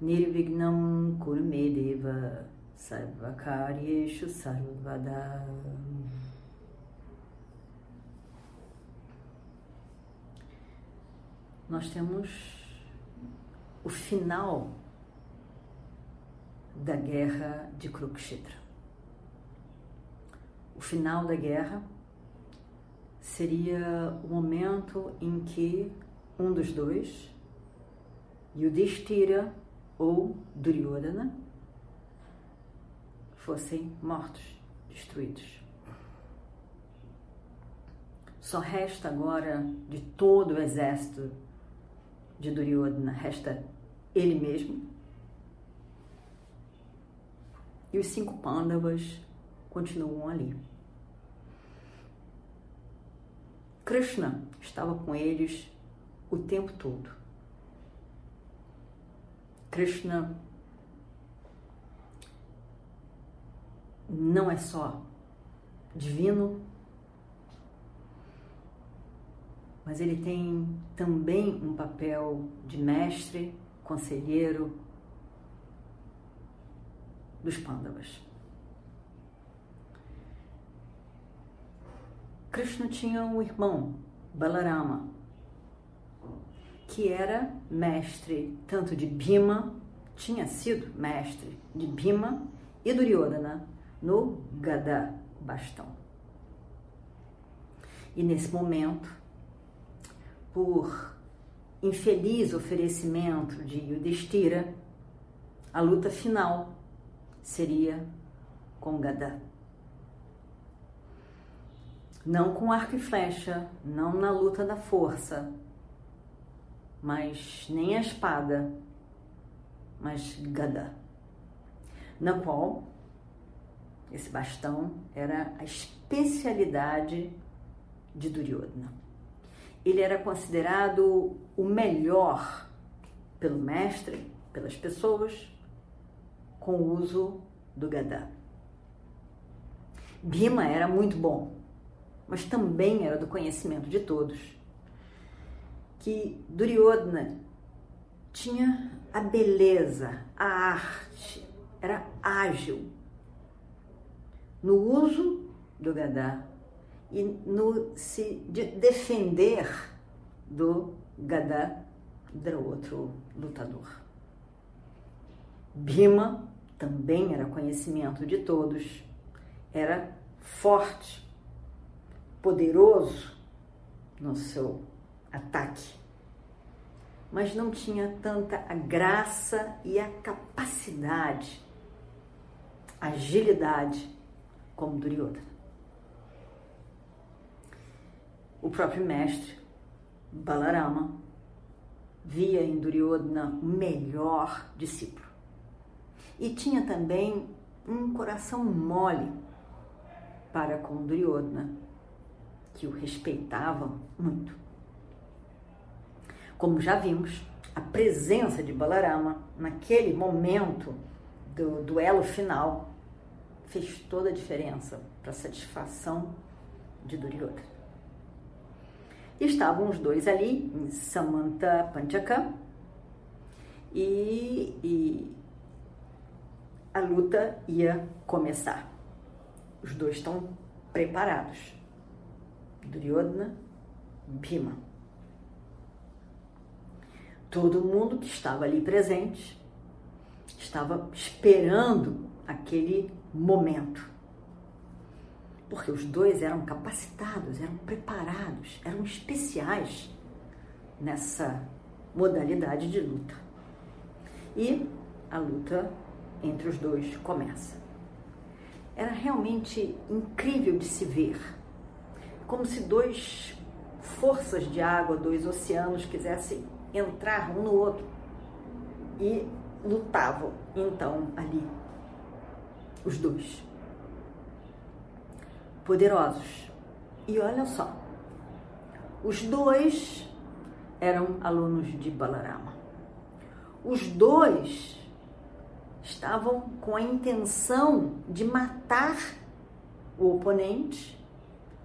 Nirvignam Kurmedeva Sarvakaryeshu Sarvada Nós temos o final da guerra de Kurukshetra. O final da guerra seria o momento em que um dos dois, Yudhishthira ou Duryodhana, fossem mortos, destruídos. Só resta agora de todo o exército de Duryodhana, resta ele mesmo. E os cinco Pandavas continuam ali. Krishna estava com eles o tempo todo. Krishna não é só divino, mas ele tem também um papel de mestre, conselheiro dos Pandavas. Krishna tinha um irmão, Balarama, que era mestre tanto de Bhima, tinha sido mestre de Bhima e Duryodhana no Gada bastão. E nesse momento, por infeliz oferecimento de Yudhishthira, a luta final seria com Gada não com arco e flecha, não na luta da força, mas nem a espada, mas Gada, na qual esse bastão era a especialidade de Duryodhana. Ele era considerado o melhor pelo mestre, pelas pessoas, com o uso do Gada. Bhima era muito bom, mas também era do conhecimento de todos, que Duryodhana tinha a beleza, a arte, era ágil no uso do Gadá e no se de defender do Gadá do outro lutador. Bhima também era conhecimento de todos, era forte, poderoso no seu ataque, mas não tinha tanta a graça e a capacidade, agilidade como Duryodhana. O próprio mestre Balarama via em Duryodhana o melhor discípulo. E tinha também um coração mole para com Duryodhana, que o respeitavam muito. Como já vimos, a presença de Balarama naquele momento do duelo final fez toda a diferença para a satisfação de Duryodhana. Estavam os dois ali em Samanta Panchaka e, e a luta ia começar. Os dois estão preparados. Duryodhana, Bhima. Todo mundo que estava ali presente estava esperando aquele momento. Porque os dois eram capacitados, eram preparados, eram especiais nessa modalidade de luta. E a luta entre os dois começa. Era realmente incrível de se ver como se dois forças de água, dois oceanos quisessem entrar um no outro. E lutavam então ali os dois. Poderosos. E olha só, os dois eram alunos de Balarama. Os dois estavam com a intenção de matar o oponente,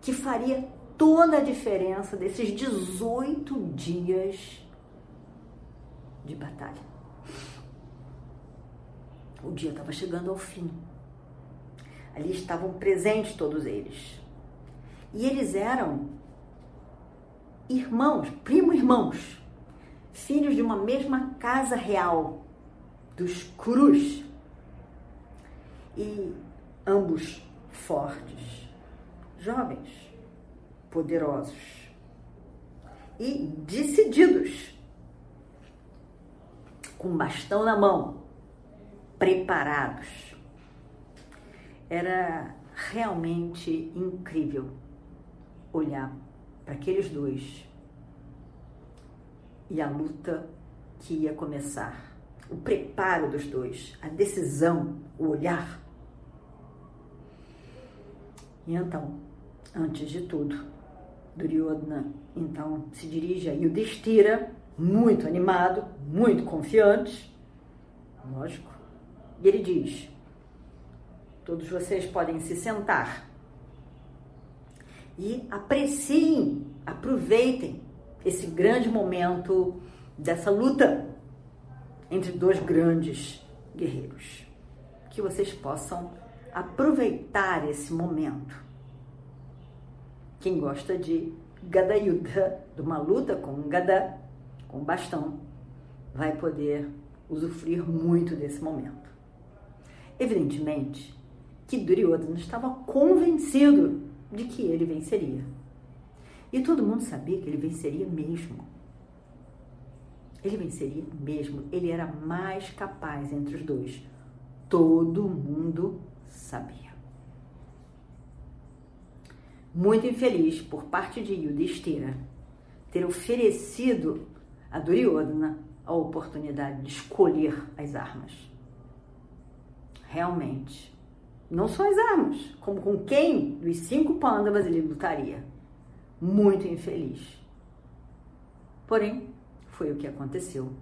que faria toda a diferença desses 18 dias de batalha. O dia estava chegando ao fim. Ali estavam presentes todos eles. E eles eram irmãos, primo-irmãos, filhos de uma mesma casa real, dos Cruz. E ambos fortes, jovens, poderosos e decididos, com bastão na mão, preparados. Era realmente incrível olhar para aqueles dois e a luta que ia começar. O preparo dos dois, a decisão, o olhar. E então, antes de tudo, Duryodhana então se dirige a Yudhishthira, muito animado, muito confiante, lógico, e ele diz: Todos vocês podem se sentar e apreciem, aproveitem esse grande momento dessa luta entre dois grandes guerreiros. Que vocês possam aproveitar esse momento. Quem gosta de Gadayuddha, de uma luta com um Gada, com bastão, vai poder usufruir muito desse momento. Evidentemente que Duryodhana estava convencido de que ele venceria. E todo mundo sabia que ele venceria mesmo. Ele venceria mesmo. Ele era mais capaz entre os dois. Todo mundo sabia. Muito infeliz por parte de Yudhishthira ter oferecido a Duryodhana a oportunidade de escolher as armas. Realmente, não só as armas, como com quem dos cinco pândavas ele lutaria. Muito infeliz. Porém, foi o que aconteceu.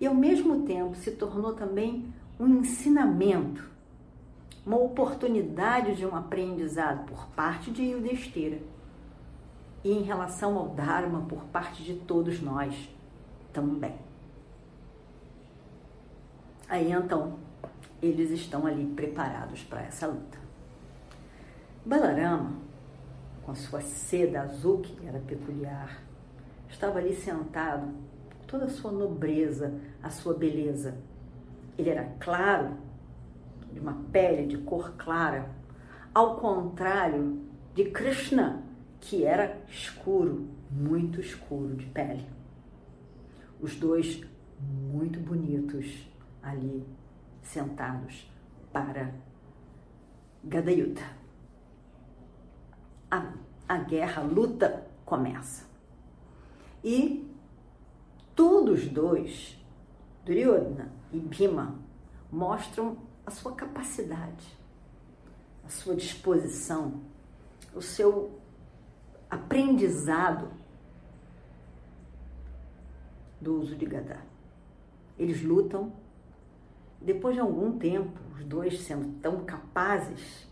E ao mesmo tempo se tornou também um ensinamento, uma oportunidade de um aprendizado por parte de Yudhishthira e em relação ao Dharma por parte de todos nós também. Aí então, eles estão ali preparados para essa luta. Balarama, com a sua seda azul que era peculiar, estava ali sentado, toda a sua nobreza, a sua beleza. Ele era claro, de uma pele de cor clara, ao contrário de Krishna, que era escuro, muito escuro de pele. Os dois muito bonitos ali sentados para Gadayuta. A, a guerra, a luta começa. E todos dois, Duryodhana e Bhima, mostram a sua capacidade, a sua disposição, o seu aprendizado do uso de Gada. Eles lutam depois de algum tempo, os dois sendo tão capazes,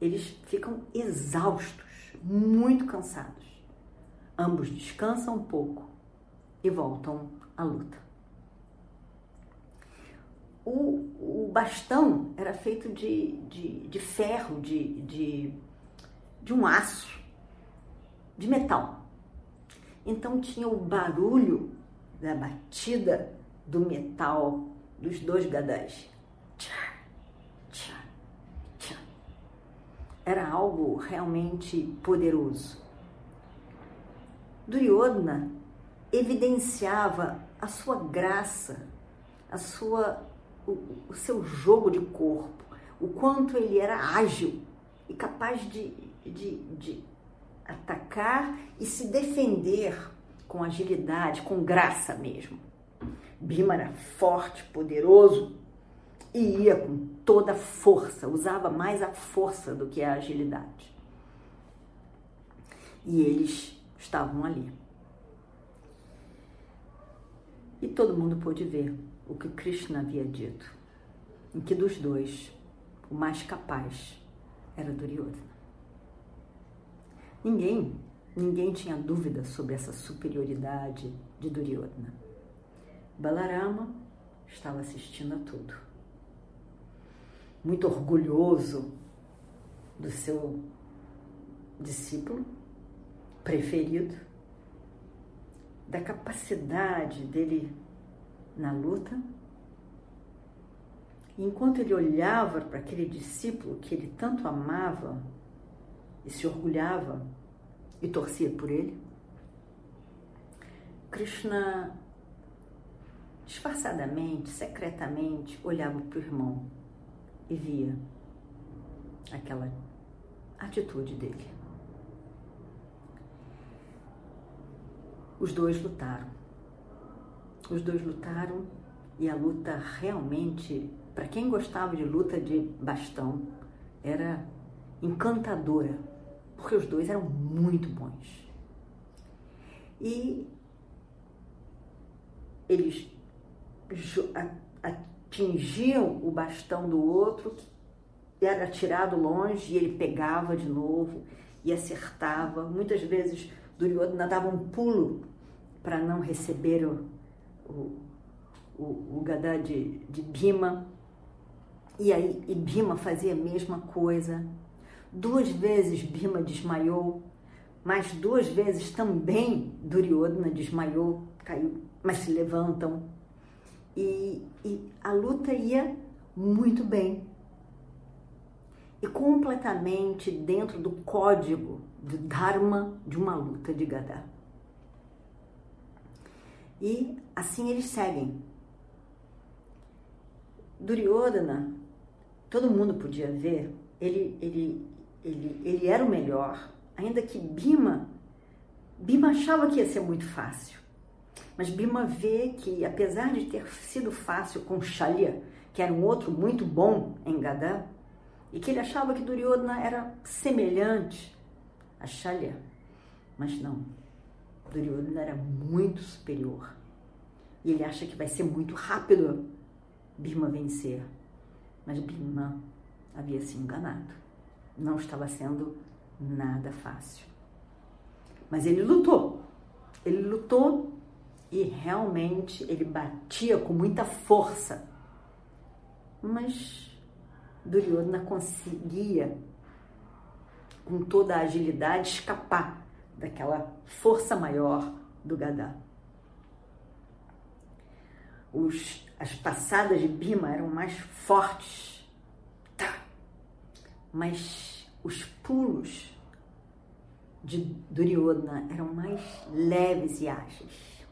eles ficam exaustos, muito cansados. Ambos descansam um pouco e voltam à luta. O, o bastão era feito de, de, de ferro, de, de, de um aço, de metal. Então tinha o barulho da batida do metal dos dois gadás. Era algo realmente poderoso. Duryodhana evidenciava a sua graça, a sua, o, o seu jogo de corpo, o quanto ele era ágil e capaz de, de, de atacar e se defender com agilidade, com graça mesmo. Bhima era forte, poderoso e ia com toda a força, usava mais a força do que a agilidade. E eles estavam ali. E todo mundo pôde ver o que Krishna havia dito, em que dos dois o mais capaz era Duryodhana. Ninguém, ninguém tinha dúvida sobre essa superioridade de Duryodhana. Balarama estava assistindo a tudo. Muito orgulhoso do seu discípulo preferido, da capacidade dele na luta. Enquanto ele olhava para aquele discípulo que ele tanto amava e se orgulhava e torcia por ele, Krishna disfarçadamente, secretamente, olhava para o irmão e via aquela atitude dele. Os dois lutaram. Os dois lutaram e a luta realmente, para quem gostava de luta de bastão, era encantadora, porque os dois eram muito bons. E eles atingiam o bastão do outro, era tirado longe e ele pegava de novo e acertava. Muitas vezes Duryodhana dava um pulo para não receber o, o, o, o Gadá de, de Bhima. E aí e Bhima fazia a mesma coisa. Duas vezes Bhima desmaiou, mas duas vezes também Duryodhana desmaiou, caiu, mas se levantam e, e a luta ia muito bem. E completamente dentro do código do Dharma de uma luta de Gadá. E assim eles seguem. Duryodhana, todo mundo podia ver, ele, ele, ele, ele era o melhor, ainda que Bima, Bima achava que ia ser muito fácil. Mas Bima vê que, apesar de ter sido fácil com Shalya, que era um outro muito bom em Gadá, e que ele achava que Duryodhana era semelhante a Shalya, mas não. Duryodhana era muito superior. E ele acha que vai ser muito rápido Bima vencer. Mas Bima havia se enganado. Não estava sendo nada fácil. Mas ele lutou. Ele lutou e realmente ele batia com muita força. Mas Duryodhana conseguia, com toda a agilidade, escapar daquela força maior do Gadá. Os, as passadas de Bima eram mais fortes. Mas os pulos de Duryodhana eram mais leves e ágeis.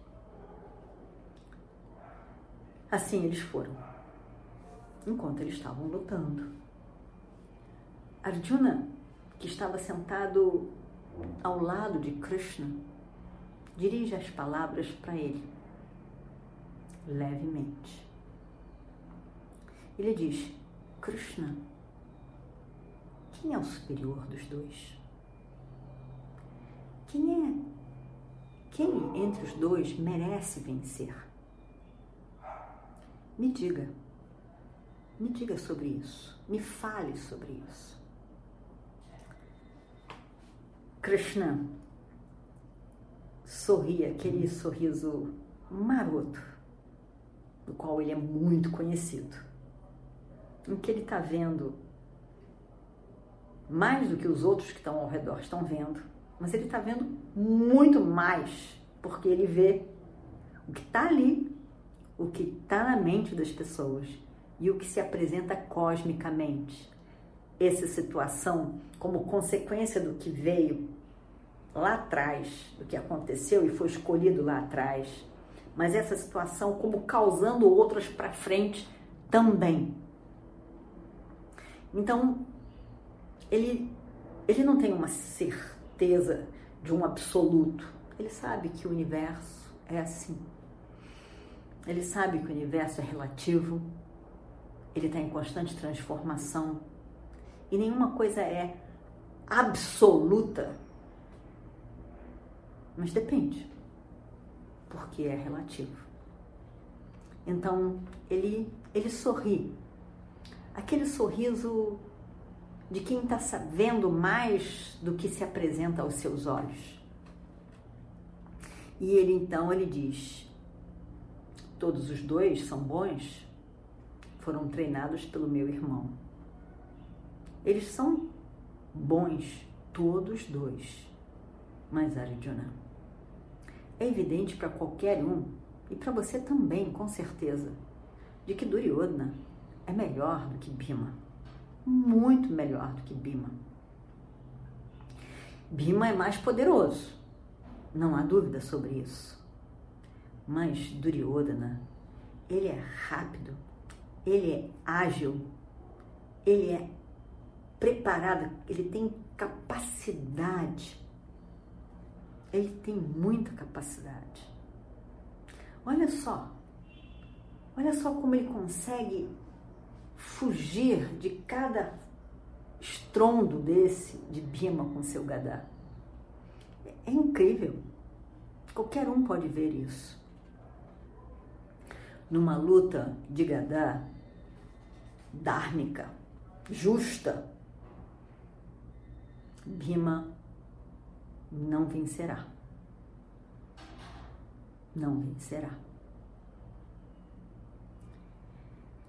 Assim eles foram, enquanto eles estavam lutando. Arjuna, que estava sentado ao lado de Krishna, dirige as palavras para ele, levemente. Ele diz: Krishna, quem é o superior dos dois? Quem é? Quem entre os dois merece vencer? Me diga, me diga sobre isso, me fale sobre isso. Krishna sorria aquele sorriso maroto, do qual ele é muito conhecido, em que ele está vendo mais do que os outros que estão ao redor estão vendo, mas ele está vendo muito mais, porque ele vê o que está ali o que está na mente das pessoas e o que se apresenta cosmicamente. Essa situação, como consequência do que veio lá atrás, do que aconteceu e foi escolhido lá atrás, mas essa situação como causando outras para frente também. Então, ele, ele não tem uma certeza de um absoluto. Ele sabe que o universo é assim Ele sabe que o universo é relativo, ele está em constante transformação e nenhuma coisa é absoluta. Mas depende, porque é relativo. Então ele, ele sorri, aquele sorriso de quem está sabendo mais do que se apresenta aos seus olhos. E ele então ele diz: todos os dois são bons, foram treinados pelo meu irmão. Eles são bons, todos dois. Mas Arjuna, é evidente para qualquer um, e para você também, com certeza, de que Duryodhana é melhor do que Bhima. Muito melhor do que Bhima. Bhima é mais poderoso, não há dúvida sobre isso. Mas Duryodhana, ele é rápido, ele é ágil, ele é preparado, ele tem capacidade. Ele tem muita capacidade. Olha só, olha só como ele consegue fugir de cada estrondo desse de Bima com seu Gadá. É incrível. Qualquer um pode ver isso. Numa luta de Gadá dármica, justa, Bima não vencerá. Não vencerá.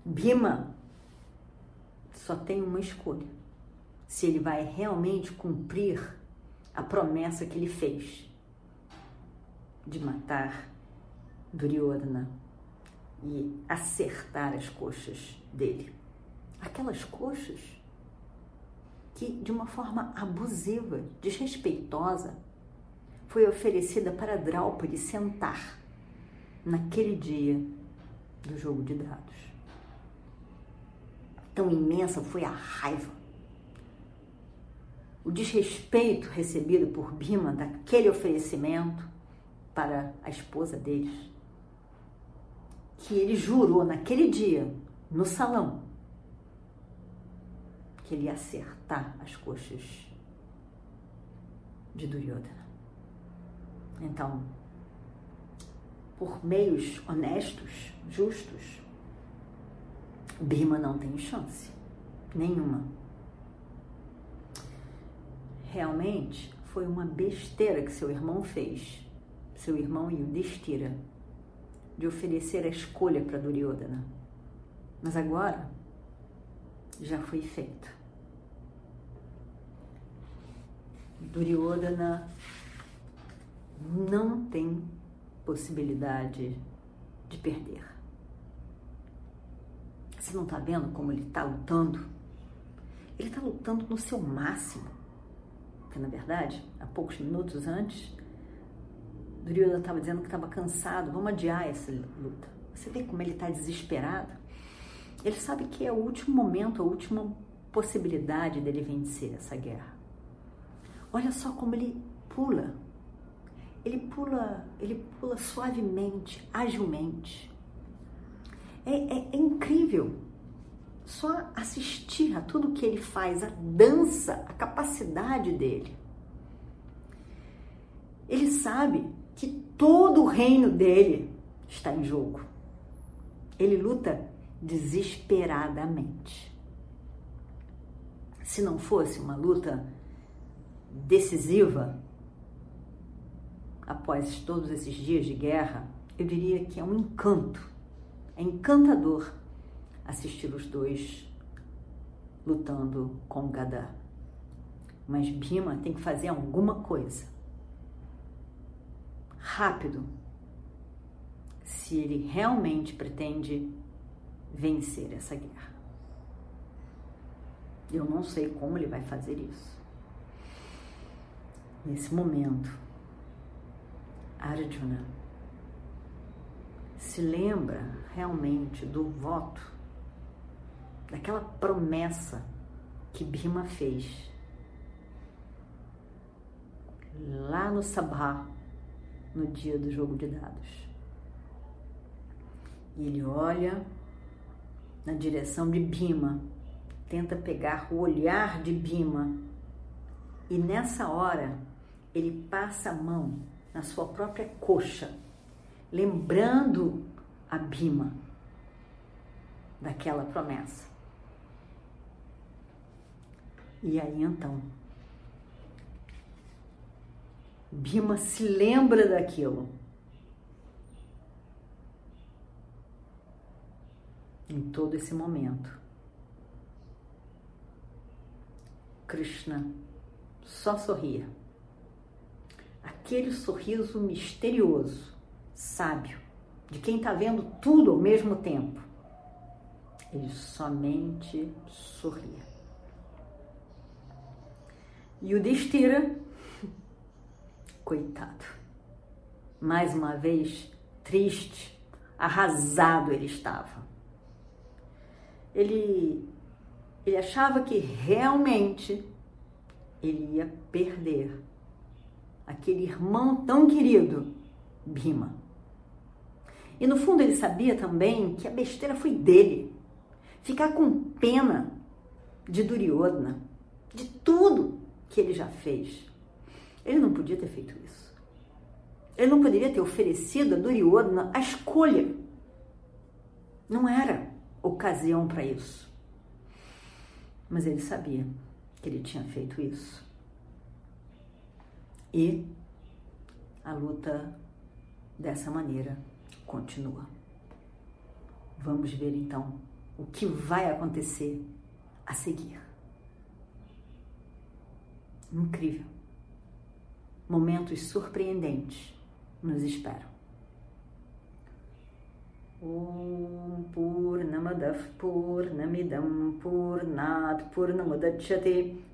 Bima só tem uma escolha: se ele vai realmente cumprir a promessa que ele fez de matar Duryodhana e acertar as coxas dele. Aquelas coxas que, de uma forma abusiva, desrespeitosa, foi oferecida para Draupadi sentar naquele dia do jogo de dados. Tão imensa foi a raiva, o desrespeito recebido por Bima daquele oferecimento para a esposa deles, que ele jurou naquele dia, no salão, que ele ia acertar as coxas de Duryodhana. Então, por meios honestos, justos, Bhima não tem chance nenhuma. Realmente foi uma besteira que seu irmão fez, seu irmão Yudhishthira, de oferecer a escolha para Duryodhana. Mas agora já foi feito. Duryodhana não tem possibilidade de perder. Você não está vendo como ele está lutando? Ele está lutando no seu máximo. Porque, na verdade, há poucos minutos antes, Duryodhana estava dizendo que estava cansado. Vamos adiar essa luta. Você vê como ele está desesperado? Ele sabe que é o último momento, a última possibilidade dele vencer essa guerra. Olha só como ele pula. Ele pula, ele pula suavemente, agilmente. É, é, é incrível só assistir a tudo que ele faz, a dança, a capacidade dele. Ele sabe que todo o reino dele está em jogo. Ele luta desesperadamente. Se não fosse uma luta decisiva, após todos esses dias de guerra, eu diria que é um encanto, é encantador assistir os dois lutando com Gadá. Mas Bima tem que fazer alguma coisa. Rápido. Se ele realmente pretende vencer essa guerra. Eu não sei como ele vai fazer isso nesse momento, Arjuna se lembra realmente do voto, daquela promessa que Bhima fez lá no Sabha, no dia do jogo de dados. E ele olha na direção de Bima, tenta pegar o olhar de Bima. E nessa hora, ele passa a mão na sua própria coxa, lembrando a Bima daquela promessa. E aí então, Bima se lembra daquilo. Em todo esse momento, Krishna só sorria. Aquele sorriso misterioso, sábio, de quem está vendo tudo ao mesmo tempo. Ele somente sorria. E o Destira, coitado, mais uma vez triste, arrasado ele estava. Ele, ele achava que realmente ele ia perder aquele irmão tão querido, Bima. E no fundo ele sabia também que a besteira foi dele. Ficar com pena de Duryodhana, de tudo que ele já fez. Ele não podia ter feito isso. Ele não poderia ter oferecido a Duryodhana a escolha. Não era ocasião para isso. Mas ele sabia que ele tinha feito isso. E a luta dessa maneira continua. Vamos ver então o que vai acontecer a seguir. Incrível. Momentos surpreendentes nos esperam. Om Purnamadav Purnamidam Purnat Purnamudachyate